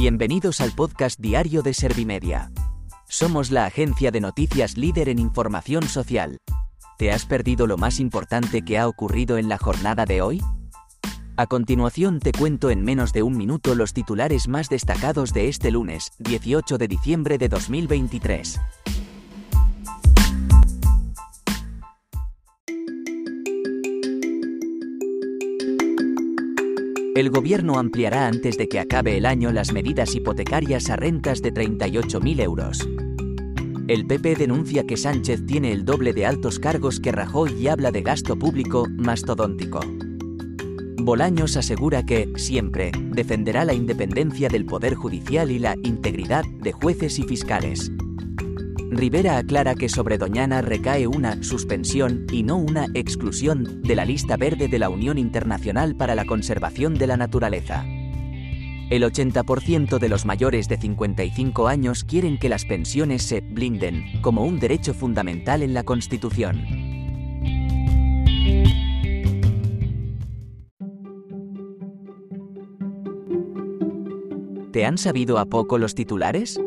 Bienvenidos al podcast diario de Servimedia. Somos la agencia de noticias líder en información social. ¿Te has perdido lo más importante que ha ocurrido en la jornada de hoy? A continuación te cuento en menos de un minuto los titulares más destacados de este lunes, 18 de diciembre de 2023. El gobierno ampliará antes de que acabe el año las medidas hipotecarias a rentas de 38.000 euros. El PP denuncia que Sánchez tiene el doble de altos cargos que Rajoy y habla de gasto público mastodóntico. Bolaños asegura que, siempre, defenderá la independencia del Poder Judicial y la integridad de jueces y fiscales. Rivera aclara que sobre Doñana recae una suspensión y no una exclusión de la lista verde de la Unión Internacional para la Conservación de la Naturaleza. El 80% de los mayores de 55 años quieren que las pensiones se blinden como un derecho fundamental en la Constitución. ¿Te han sabido a poco los titulares?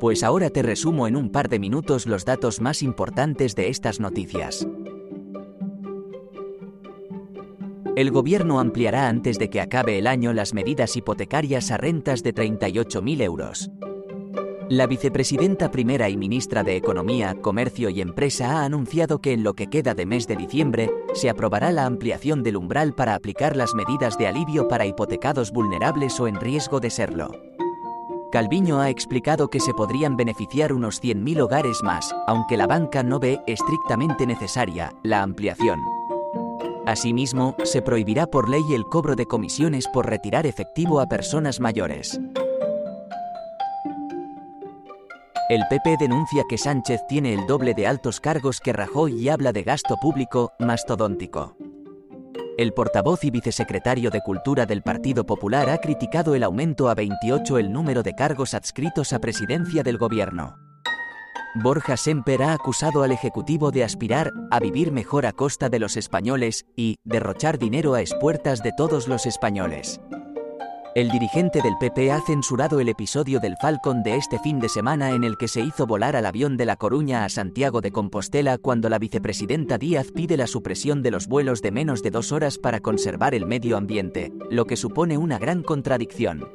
Pues ahora te resumo en un par de minutos los datos más importantes de estas noticias. El gobierno ampliará antes de que acabe el año las medidas hipotecarias a rentas de 38.000 euros. La vicepresidenta primera y ministra de Economía, Comercio y Empresa ha anunciado que en lo que queda de mes de diciembre se aprobará la ampliación del umbral para aplicar las medidas de alivio para hipotecados vulnerables o en riesgo de serlo. Calviño ha explicado que se podrían beneficiar unos 100.000 hogares más, aunque la banca no ve estrictamente necesaria la ampliación. Asimismo, se prohibirá por ley el cobro de comisiones por retirar efectivo a personas mayores. El PP denuncia que Sánchez tiene el doble de altos cargos que Rajoy y habla de gasto público mastodóntico. El portavoz y vicesecretario de Cultura del Partido Popular ha criticado el aumento a 28 el número de cargos adscritos a presidencia del gobierno. Borja Semper ha acusado al Ejecutivo de aspirar a vivir mejor a costa de los españoles y derrochar dinero a espuertas de todos los españoles. El dirigente del PP ha censurado el episodio del Falcon de este fin de semana en el que se hizo volar al avión de La Coruña a Santiago de Compostela cuando la vicepresidenta Díaz pide la supresión de los vuelos de menos de dos horas para conservar el medio ambiente, lo que supone una gran contradicción.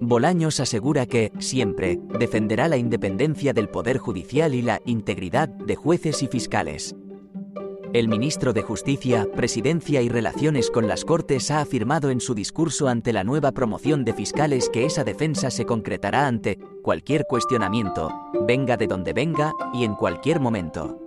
Bolaños asegura que, siempre, defenderá la independencia del Poder Judicial y la integridad de jueces y fiscales. El ministro de Justicia, Presidencia y Relaciones con las Cortes ha afirmado en su discurso ante la nueva promoción de fiscales que esa defensa se concretará ante cualquier cuestionamiento, venga de donde venga y en cualquier momento.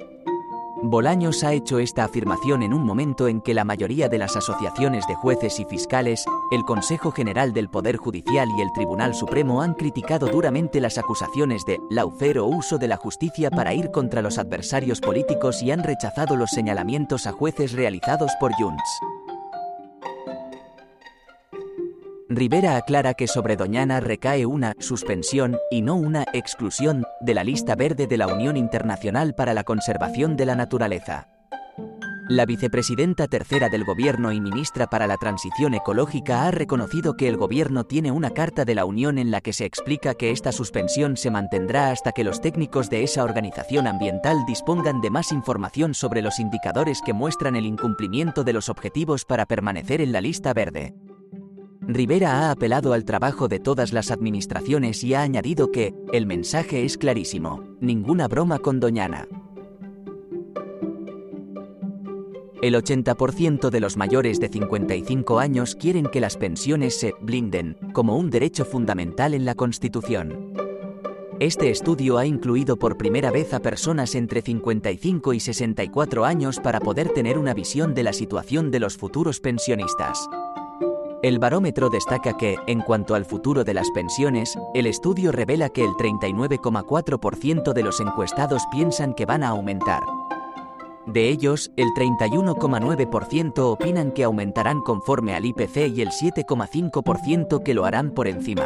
Bolaños ha hecho esta afirmación en un momento en que la mayoría de las asociaciones de jueces y fiscales, el Consejo General del Poder Judicial y el Tribunal Supremo han criticado duramente las acusaciones de laufer o uso de la justicia para ir contra los adversarios políticos y han rechazado los señalamientos a jueces realizados por Junts. Rivera aclara que sobre Doñana recae una suspensión y no una exclusión de la lista verde de la Unión Internacional para la Conservación de la Naturaleza. La vicepresidenta tercera del Gobierno y ministra para la Transición Ecológica ha reconocido que el Gobierno tiene una carta de la Unión en la que se explica que esta suspensión se mantendrá hasta que los técnicos de esa organización ambiental dispongan de más información sobre los indicadores que muestran el incumplimiento de los objetivos para permanecer en la lista verde. Rivera ha apelado al trabajo de todas las administraciones y ha añadido que, el mensaje es clarísimo, ninguna broma con Doñana. El 80% de los mayores de 55 años quieren que las pensiones se blinden, como un derecho fundamental en la Constitución. Este estudio ha incluido por primera vez a personas entre 55 y 64 años para poder tener una visión de la situación de los futuros pensionistas. El barómetro destaca que, en cuanto al futuro de las pensiones, el estudio revela que el 39,4% de los encuestados piensan que van a aumentar. De ellos, el 31,9% opinan que aumentarán conforme al IPC y el 7,5% que lo harán por encima.